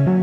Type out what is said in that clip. Música